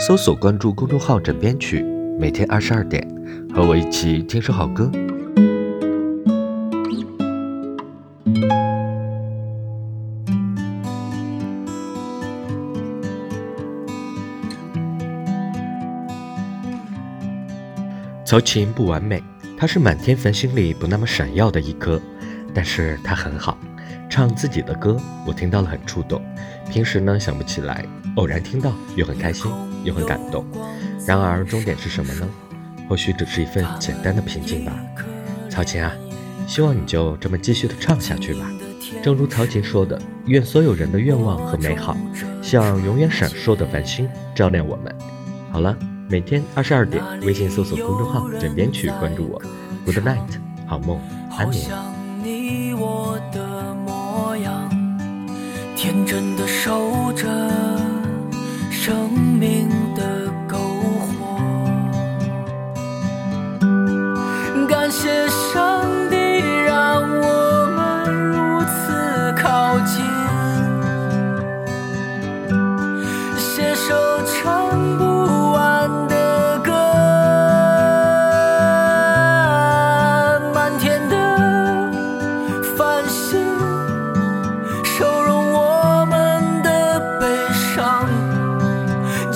搜索关注公众号“枕边曲”，每天二十二点，和我一起听首好歌。曹琴不完美，她是满天繁星里不那么闪耀的一颗，但是她很好，唱自己的歌，我听到了很触动。平时呢想不起来，偶然听到又很开心，又很感动。然而终点是什么呢？或许只是一份简单的平静吧。曹琴啊，希望你就这么继续的唱下去吧。正如曹琴说的，愿所有人的愿望和美好，像永远闪烁的繁星，照亮我们。好了，每天二十二点，微信搜索公众号“枕边曲”，关注我。Good night，好梦，安眠。天真的守着。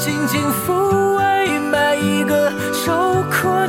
静静抚慰每一个受困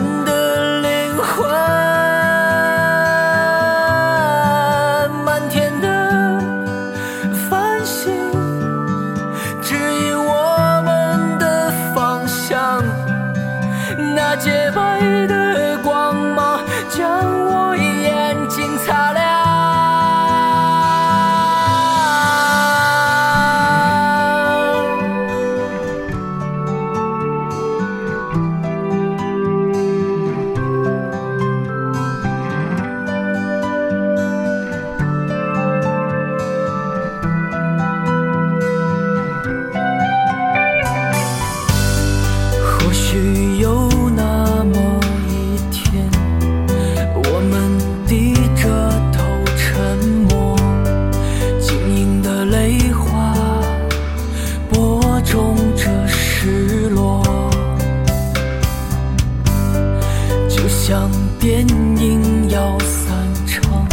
当电影要散场，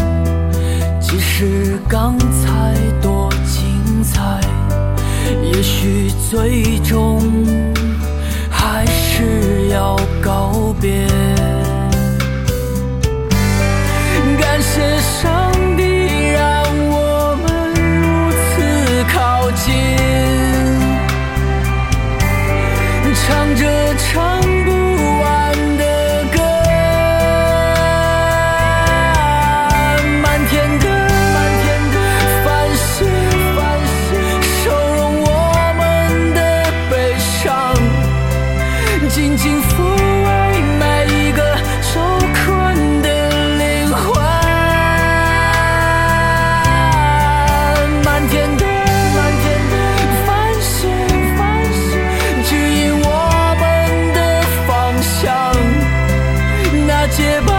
即使刚才多精彩，也许最终。解不